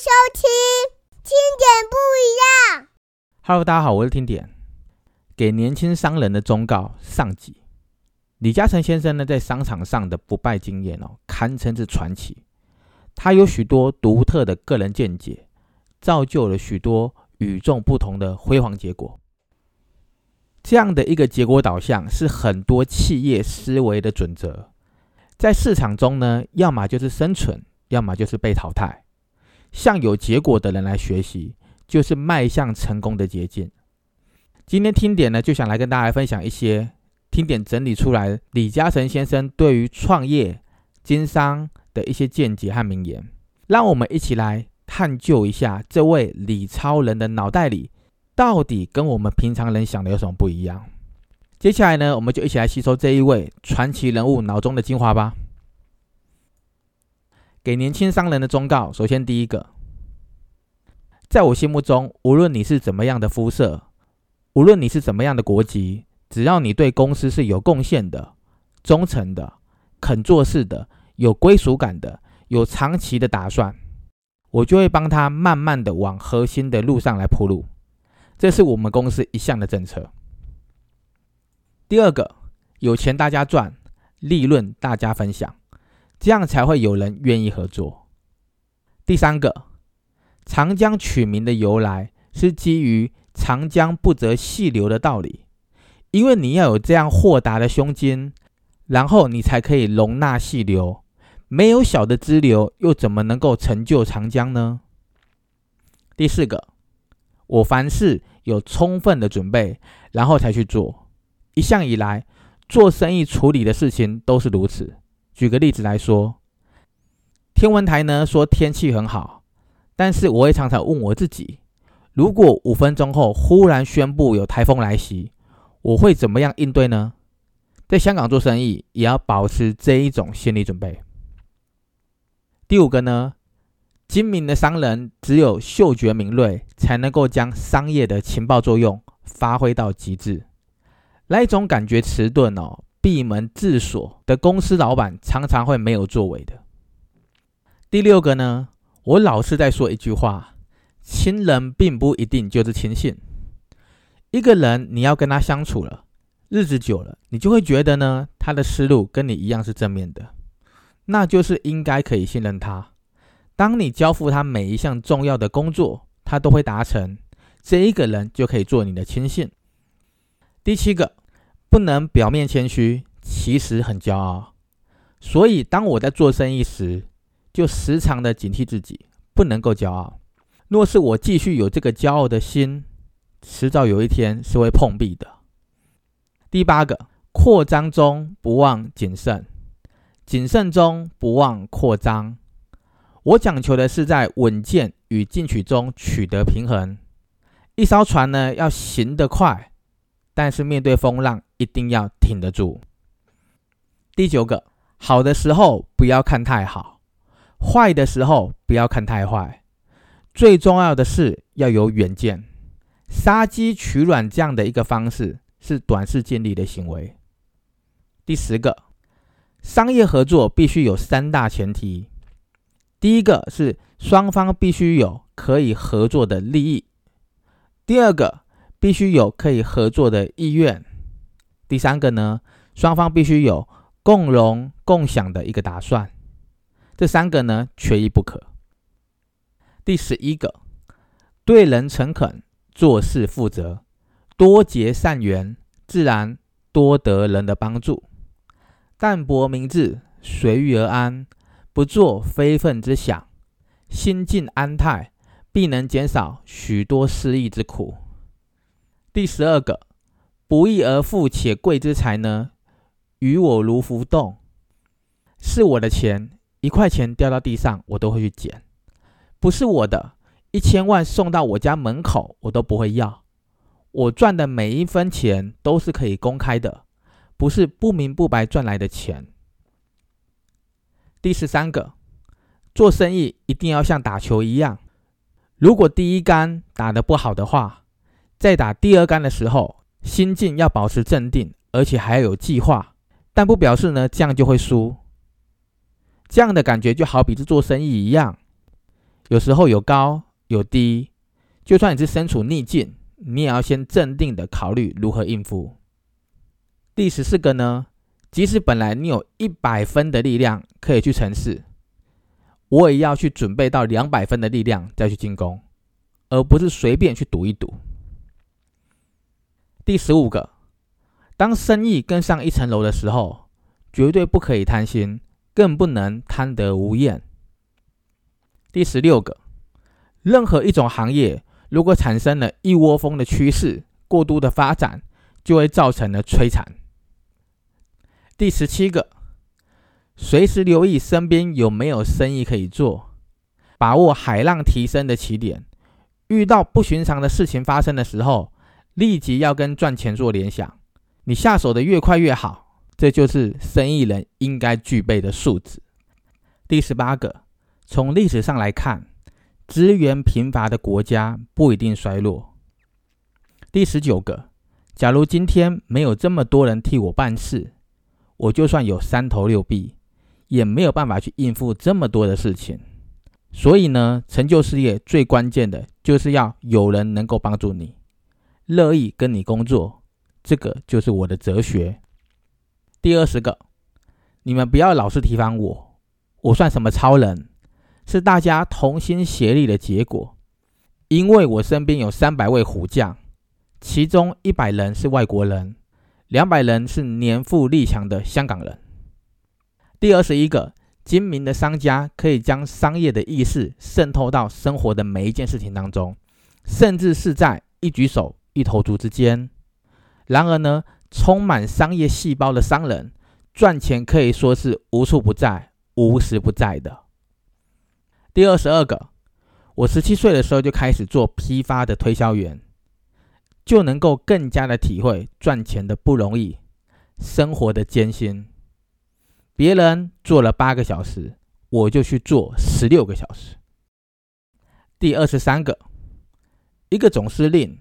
收听听点不一样。Hello，大家好，我是听点。给年轻商人的忠告上集。李嘉诚先生呢，在商场上的不败经验哦，堪称是传奇。他有许多独特的个人见解，造就了许多与众不同的辉煌结果。这样的一个结果导向，是很多企业思维的准则。在市场中呢，要么就是生存，要么就是被淘汰。向有结果的人来学习，就是迈向成功的捷径。今天听点呢，就想来跟大家分享一些听点整理出来李嘉诚先生对于创业、经商的一些见解和名言，让我们一起来探究一下这位李超人的脑袋里到底跟我们平常人想的有什么不一样。接下来呢，我们就一起来吸收这一位传奇人物脑中的精华吧。给年轻商人的忠告，首先第一个，在我心目中，无论你是怎么样的肤色，无论你是怎么样的国籍，只要你对公司是有贡献的、忠诚的、肯做事的、有归属感的、有长期的打算，我就会帮他慢慢的往核心的路上来铺路。这是我们公司一项的政策。第二个，有钱大家赚，利润大家分享，这样才会有人愿意合作。第三个，长江取名的由来是基于长江不择细流的道理，因为你要有这样豁达的胸襟，然后你才可以容纳细流。没有小的支流，又怎么能够成就长江呢？第四个，我凡事有充分的准备，然后才去做。一向以来，做生意处理的事情都是如此。举个例子来说，天文台呢说天气很好，但是我也常常问我自己：如果五分钟后忽然宣布有台风来袭，我会怎么样应对呢？在香港做生意，也要保持这一种心理准备。第五个呢，精明的商人只有嗅觉敏锐，才能够将商业的情报作用发挥到极致。那一种感觉迟钝哦，闭门自锁的公司老板常常会没有作为的。第六个呢，我老是在说一句话：亲人并不一定就是亲信。一个人你要跟他相处了，日子久了，你就会觉得呢，他的思路跟你一样是正面的，那就是应该可以信任他。当你交付他每一项重要的工作，他都会达成，这一个人就可以做你的亲信。第七个。不能表面谦虚，其实很骄傲。所以，当我在做生意时，就时常的警惕自己，不能够骄傲。若是我继续有这个骄傲的心，迟早有一天是会碰壁的。第八个，扩张中不忘谨慎，谨慎中不忘扩张。我讲求的是在稳健与进取中取得平衡。一艘船呢，要行得快。但是面对风浪，一定要挺得住。第九个，好的时候不要看太好，坏的时候不要看太坏。最重要的是要有远见，杀鸡取卵这样的一个方式是短视近利的行为。第十个，商业合作必须有三大前提：第一个是双方必须有可以合作的利益；第二个。必须有可以合作的意愿。第三个呢，双方必须有共荣共享的一个打算。这三个呢，缺一不可。第十一个，对人诚恳，做事负责，多结善缘，自然多得人的帮助。淡泊明志，随遇而安，不做非分之想，心静安泰，必能减少许多失意之苦。第十二个，不义而富且贵之财呢，与我如浮动。是我的钱，一块钱掉到地上，我都会去捡；不是我的，一千万送到我家门口，我都不会要。我赚的每一分钱都是可以公开的，不是不明不白赚来的钱。第十三个，做生意一定要像打球一样，如果第一杆打得不好的话，在打第二杆的时候，心境要保持镇定，而且还要有计划，但不表示呢这样就会输。这样的感觉就好比是做生意一样，有时候有高有低，就算你是身处逆境，你也要先镇定的考虑如何应付。第十四个呢，即使本来你有一百分的力量可以去城市，我也要去准备到两百分的力量再去进攻，而不是随便去赌一赌。第十五个，当生意更上一层楼的时候，绝对不可以贪心，更不能贪得无厌。第十六个，任何一种行业如果产生了一窝蜂的趋势，过度的发展，就会造成了摧残。第十七个，随时留意身边有没有生意可以做，把握海浪提升的起点。遇到不寻常的事情发生的时候，立即要跟赚钱做联想。你下手的越快越好，这就是生意人应该具备的素质。第十八个。从历史上来看，资源贫乏的国家不一定衰落。第十九个，假如今天没有这么多人替我办事，我就算有三头六臂，也没有办法去应付这么多的事情。所以呢，成就事业最关键的就是要有人能够帮助你，乐意跟你工作。这个就是我的哲学。第二十个，你们不要老是提防我，我算什么超人？是大家同心协力的结果，因为我身边有三百位虎将，其中一百人是外国人，两百人是年富力强的香港人。第二十一个，精明的商家可以将商业的意识渗透到生活的每一件事情当中，甚至是在一举手一投足之间。然而呢，充满商业细胞的商人，赚钱可以说是无处不在、无时不在的。第二十二个，我十七岁的时候就开始做批发的推销员，就能够更加的体会赚钱的不容易，生活的艰辛。别人做了八个小时，我就去做十六个小时。第二十三个，一个总司令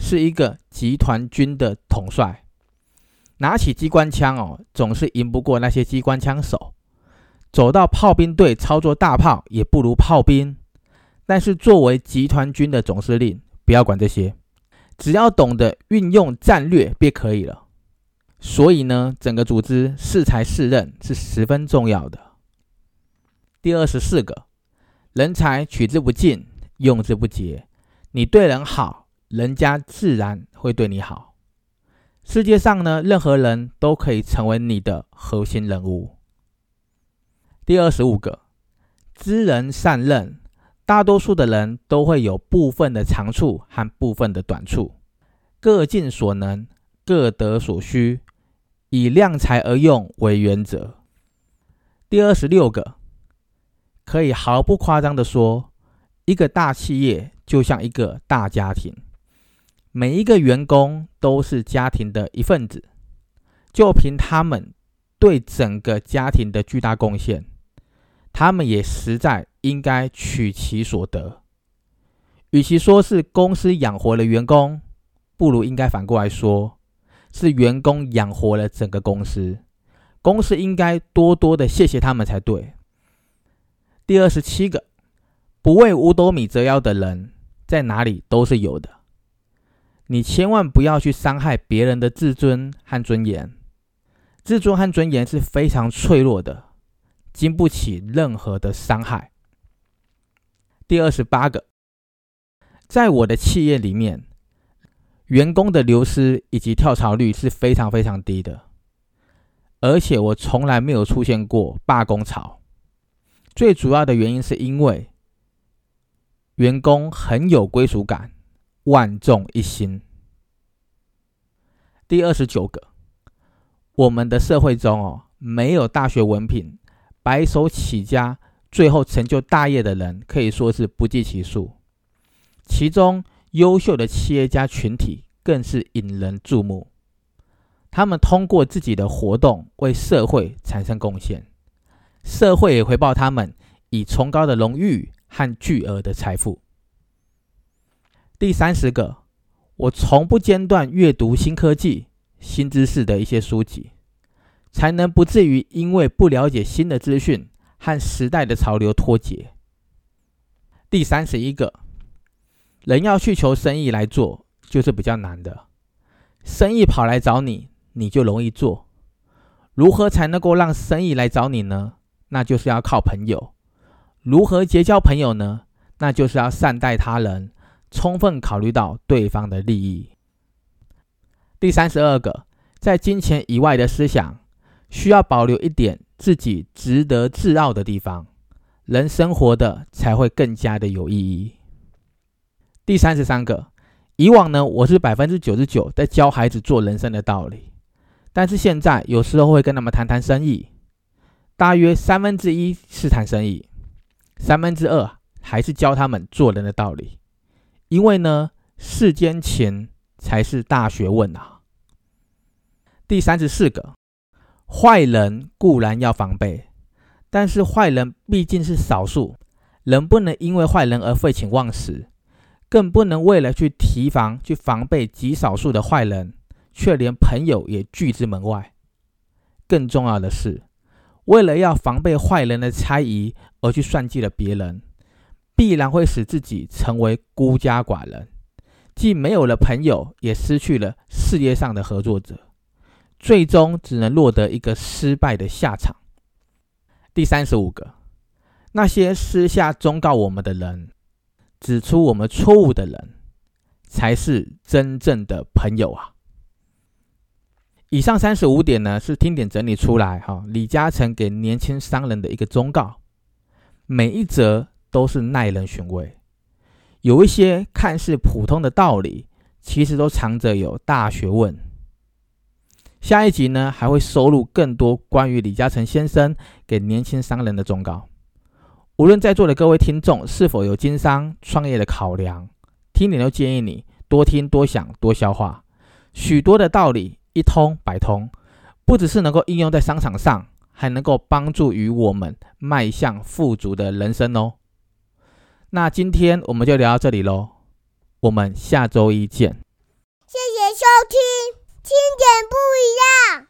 是一个集团军的统帅，拿起机关枪哦，总是赢不过那些机关枪手。走到炮兵队操作大炮也不如炮兵，但是作为集团军的总司令，不要管这些，只要懂得运用战略便可以了。所以呢，整个组织适才适任是十分重要的。第二十四个，人才取之不尽，用之不竭。你对人好，人家自然会对你好。世界上呢，任何人都可以成为你的核心人物。第二十五个，知人善任。大多数的人都会有部分的长处和部分的短处，各尽所能，各得所需，以量才而用为原则。第二十六个，可以毫不夸张的说，一个大企业就像一个大家庭，每一个员工都是家庭的一份子，就凭他们对整个家庭的巨大贡献。他们也实在应该取其所得。与其说是公司养活了员工，不如应该反过来说，是员工养活了整个公司。公司应该多多的谢谢他们才对。第二十七个，不为五斗米折腰的人，在哪里都是有的。你千万不要去伤害别人的自尊和尊严。自尊和尊严是非常脆弱的。经不起任何的伤害。第二十八个，在我的企业里面，员工的流失以及跳槽率是非常非常低的，而且我从来没有出现过罢工潮。最主要的原因是因为员工很有归属感，万众一心。第二十九个，我们的社会中哦，没有大学文凭。白手起家，最后成就大业的人可以说是不计其数，其中优秀的企业家群体更是引人注目。他们通过自己的活动为社会产生贡献，社会也回报他们以崇高的荣誉和巨额的财富。第三十个，我从不间断阅读新科技、新知识的一些书籍。才能不至于因为不了解新的资讯和时代的潮流脱节。第三十一个，人要去求生意来做，就是比较难的。生意跑来找你，你就容易做。如何才能够让生意来找你呢？那就是要靠朋友。如何结交朋友呢？那就是要善待他人，充分考虑到对方的利益。第三十二个，在金钱以外的思想，需要保留一点自己值得自傲的地方，人生活的才会更加的有意义。第三十三个，以往呢，我是百分之九十九在教孩子做人生的道理，但是现在有时候会跟他们谈谈生意，大约三分之一是谈生意，三分之二还是教他们做人的道理，因为呢，世间钱。才是大学问啊！第三十四个，坏人固然要防备，但是坏人毕竟是少数，人不能因为坏人而废寝忘食，更不能为了去提防、去防备极少数的坏人，却连朋友也拒之门外。更重要的是，为了要防备坏人的猜疑而去算计了别人，必然会使自己成为孤家寡人。既没有了朋友，也失去了事业上的合作者，最终只能落得一个失败的下场。第三十五个，那些私下忠告我们的人，指出我们错误的人，才是真正的朋友啊！以上三十五点呢，是听点整理出来哈，李嘉诚给年轻商人的一个忠告，每一则都是耐人寻味。有一些看似普通的道理，其实都藏着有大学问。下一集呢，还会收录更多关于李嘉诚先生给年轻商人的忠告。无论在座的各位听众是否有经商创业的考量，听点都建议你多听、多想、多消化。许多的道理一通百通，不只是能够应用在商场上，还能够帮助于我们迈向富足的人生哦。那今天我们就聊到这里喽，我们下周一见。谢谢收听，听点不一样。